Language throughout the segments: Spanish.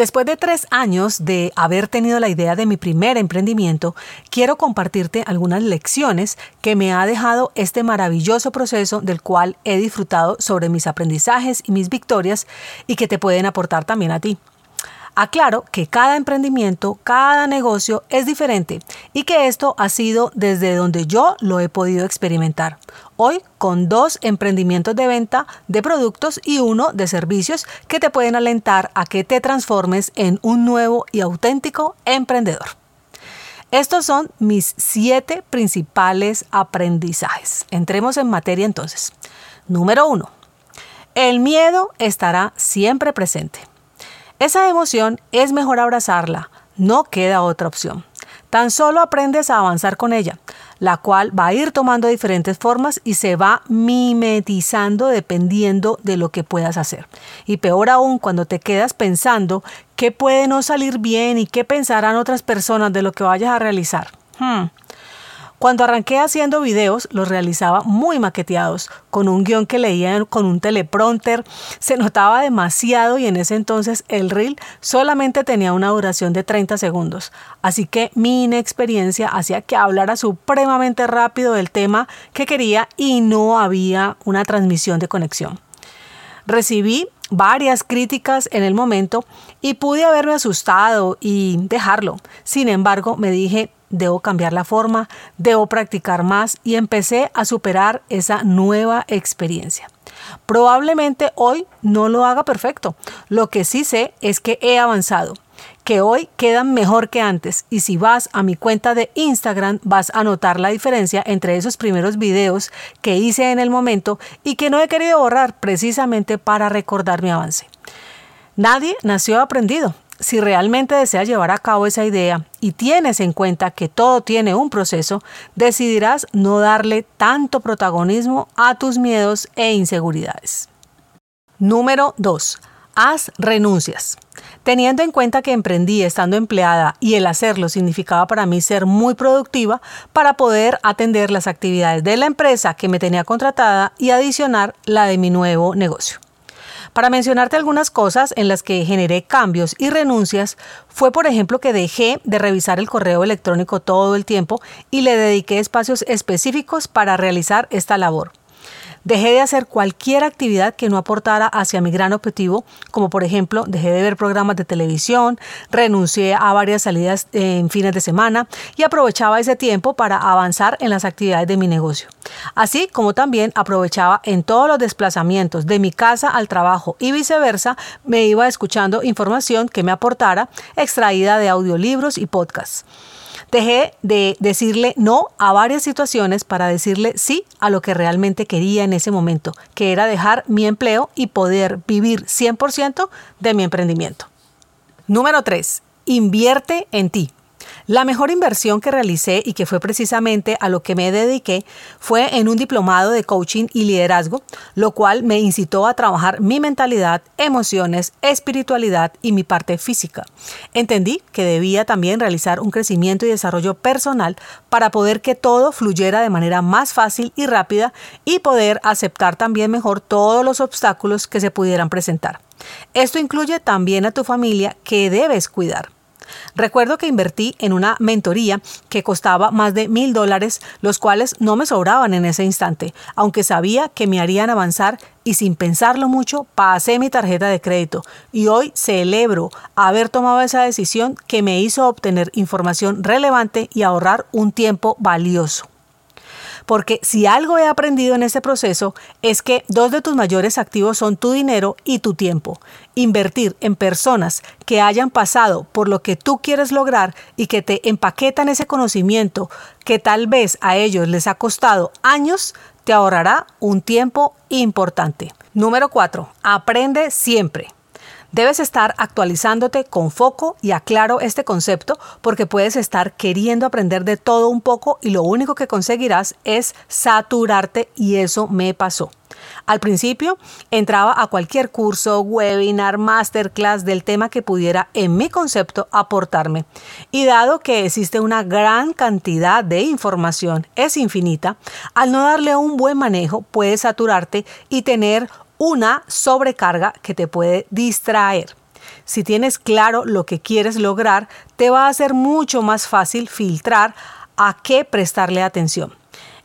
Después de tres años de haber tenido la idea de mi primer emprendimiento, quiero compartirte algunas lecciones que me ha dejado este maravilloso proceso del cual he disfrutado sobre mis aprendizajes y mis victorias y que te pueden aportar también a ti. Aclaro que cada emprendimiento, cada negocio es diferente y que esto ha sido desde donde yo lo he podido experimentar. Hoy con dos emprendimientos de venta de productos y uno de servicios que te pueden alentar a que te transformes en un nuevo y auténtico emprendedor. Estos son mis siete principales aprendizajes. Entremos en materia entonces. Número uno. El miedo estará siempre presente. Esa emoción es mejor abrazarla, no queda otra opción. Tan solo aprendes a avanzar con ella, la cual va a ir tomando diferentes formas y se va mimetizando dependiendo de lo que puedas hacer. Y peor aún cuando te quedas pensando qué puede no salir bien y qué pensarán otras personas de lo que vayas a realizar. Hmm. Cuando arranqué haciendo videos, los realizaba muy maqueteados, con un guion que leía con un teleprompter. Se notaba demasiado y en ese entonces el reel solamente tenía una duración de 30 segundos. Así que mi inexperiencia hacía que hablara supremamente rápido del tema que quería y no había una transmisión de conexión. Recibí varias críticas en el momento y pude haberme asustado y dejarlo. Sin embargo, me dije, debo cambiar la forma, debo practicar más y empecé a superar esa nueva experiencia. Probablemente hoy no lo haga perfecto. Lo que sí sé es que he avanzado, que hoy quedan mejor que antes y si vas a mi cuenta de Instagram vas a notar la diferencia entre esos primeros videos que hice en el momento y que no he querido borrar precisamente para recordar mi avance. Nadie nació aprendido si realmente deseas llevar a cabo esa idea y tienes en cuenta que todo tiene un proceso, decidirás no darle tanto protagonismo a tus miedos e inseguridades. Número 2. Haz renuncias. Teniendo en cuenta que emprendí estando empleada y el hacerlo significaba para mí ser muy productiva para poder atender las actividades de la empresa que me tenía contratada y adicionar la de mi nuevo negocio. Para mencionarte algunas cosas en las que generé cambios y renuncias, fue por ejemplo que dejé de revisar el correo electrónico todo el tiempo y le dediqué espacios específicos para realizar esta labor. Dejé de hacer cualquier actividad que no aportara hacia mi gran objetivo, como por ejemplo dejé de ver programas de televisión, renuncié a varias salidas en fines de semana y aprovechaba ese tiempo para avanzar en las actividades de mi negocio. Así como también aprovechaba en todos los desplazamientos de mi casa al trabajo y viceversa, me iba escuchando información que me aportara extraída de audiolibros y podcasts. Dejé de decirle no a varias situaciones para decirle sí a lo que realmente quería en ese momento, que era dejar mi empleo y poder vivir 100% de mi emprendimiento. Número 3. Invierte en ti. La mejor inversión que realicé y que fue precisamente a lo que me dediqué fue en un diplomado de coaching y liderazgo, lo cual me incitó a trabajar mi mentalidad, emociones, espiritualidad y mi parte física. Entendí que debía también realizar un crecimiento y desarrollo personal para poder que todo fluyera de manera más fácil y rápida y poder aceptar también mejor todos los obstáculos que se pudieran presentar. Esto incluye también a tu familia que debes cuidar. Recuerdo que invertí en una mentoría que costaba más de mil dólares, los cuales no me sobraban en ese instante, aunque sabía que me harían avanzar y sin pensarlo mucho pasé mi tarjeta de crédito. Y hoy celebro haber tomado esa decisión que me hizo obtener información relevante y ahorrar un tiempo valioso porque si algo he aprendido en este proceso es que dos de tus mayores activos son tu dinero y tu tiempo. Invertir en personas que hayan pasado por lo que tú quieres lograr y que te empaquetan ese conocimiento que tal vez a ellos les ha costado años, te ahorrará un tiempo importante. Número 4. Aprende siempre. Debes estar actualizándote con foco y aclaro este concepto porque puedes estar queriendo aprender de todo un poco y lo único que conseguirás es saturarte y eso me pasó. Al principio entraba a cualquier curso, webinar, masterclass del tema que pudiera en mi concepto aportarme. Y dado que existe una gran cantidad de información, es infinita, al no darle un buen manejo puedes saturarte y tener una sobrecarga que te puede distraer. Si tienes claro lo que quieres lograr, te va a ser mucho más fácil filtrar a qué prestarle atención.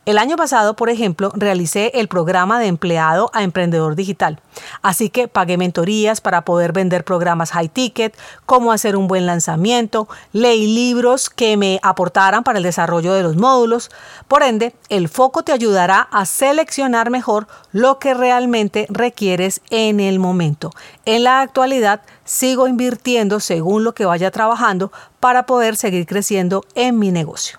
El año pasado, por ejemplo, realicé el programa de empleado a emprendedor digital. Así que pagué mentorías para poder vender programas high ticket, cómo hacer un buen lanzamiento, leí libros que me aportaran para el desarrollo de los módulos. Por ende, el foco te ayudará a seleccionar mejor lo que realmente requieres en el momento. En la actualidad, sigo invirtiendo según lo que vaya trabajando para poder seguir creciendo en mi negocio.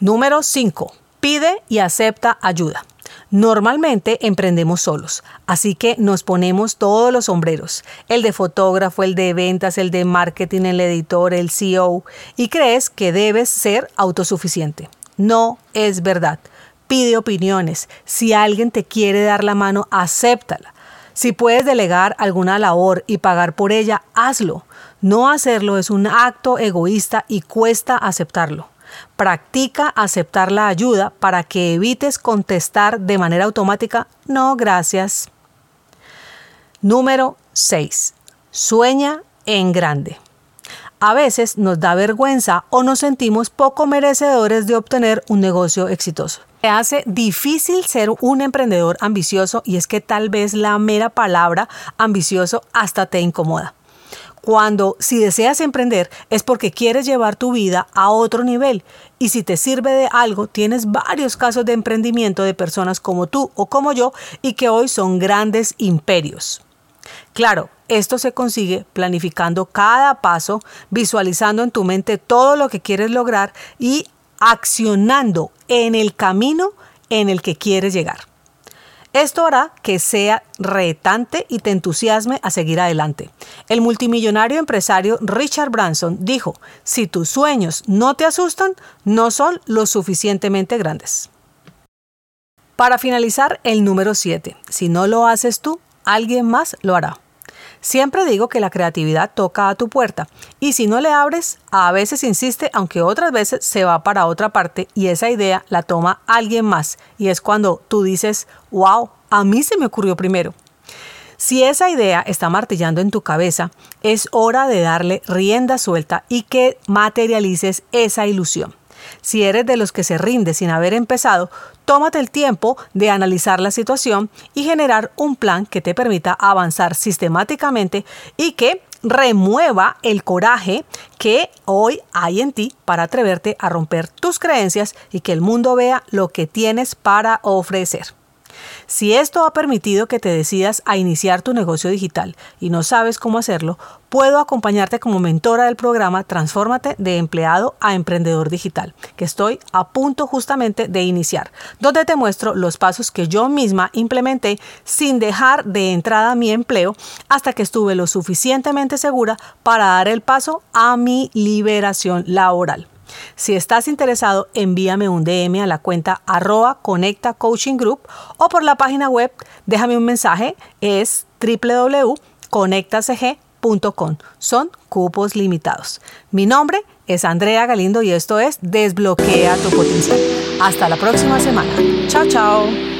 Número 5 Pide y acepta ayuda. Normalmente emprendemos solos, así que nos ponemos todos los sombreros, el de fotógrafo, el de ventas, el de marketing, el editor, el CEO, y crees que debes ser autosuficiente. No es verdad. Pide opiniones. Si alguien te quiere dar la mano, acéptala. Si puedes delegar alguna labor y pagar por ella, hazlo. No hacerlo es un acto egoísta y cuesta aceptarlo. Practica aceptar la ayuda para que evites contestar de manera automática no gracias. Número 6. Sueña en grande. A veces nos da vergüenza o nos sentimos poco merecedores de obtener un negocio exitoso. Se hace difícil ser un emprendedor ambicioso y es que tal vez la mera palabra ambicioso hasta te incomoda cuando si deseas emprender es porque quieres llevar tu vida a otro nivel y si te sirve de algo, tienes varios casos de emprendimiento de personas como tú o como yo y que hoy son grandes imperios. Claro, esto se consigue planificando cada paso, visualizando en tu mente todo lo que quieres lograr y accionando en el camino en el que quieres llegar. Esto hará que sea retante y te entusiasme a seguir adelante. El multimillonario empresario Richard Branson dijo, si tus sueños no te asustan, no son lo suficientemente grandes. Para finalizar, el número 7. Si no lo haces tú, alguien más lo hará. Siempre digo que la creatividad toca a tu puerta y si no le abres, a veces insiste, aunque otras veces se va para otra parte y esa idea la toma alguien más y es cuando tú dices, wow, a mí se me ocurrió primero. Si esa idea está martillando en tu cabeza, es hora de darle rienda suelta y que materialices esa ilusión. Si eres de los que se rinde sin haber empezado, tómate el tiempo de analizar la situación y generar un plan que te permita avanzar sistemáticamente y que remueva el coraje que hoy hay en ti para atreverte a romper tus creencias y que el mundo vea lo que tienes para ofrecer. Si esto ha permitido que te decidas a iniciar tu negocio digital y no sabes cómo hacerlo, puedo acompañarte como mentora del programa Transfórmate de empleado a emprendedor digital, que estoy a punto justamente de iniciar, donde te muestro los pasos que yo misma implementé sin dejar de entrada mi empleo hasta que estuve lo suficientemente segura para dar el paso a mi liberación laboral. Si estás interesado, envíame un DM a la cuenta arroba Coaching Group o por la página web, déjame un mensaje, es www.conectacg.com. Son cupos limitados. Mi nombre es Andrea Galindo y esto es Desbloquea tu potencial. Hasta la próxima semana. Chao, chao.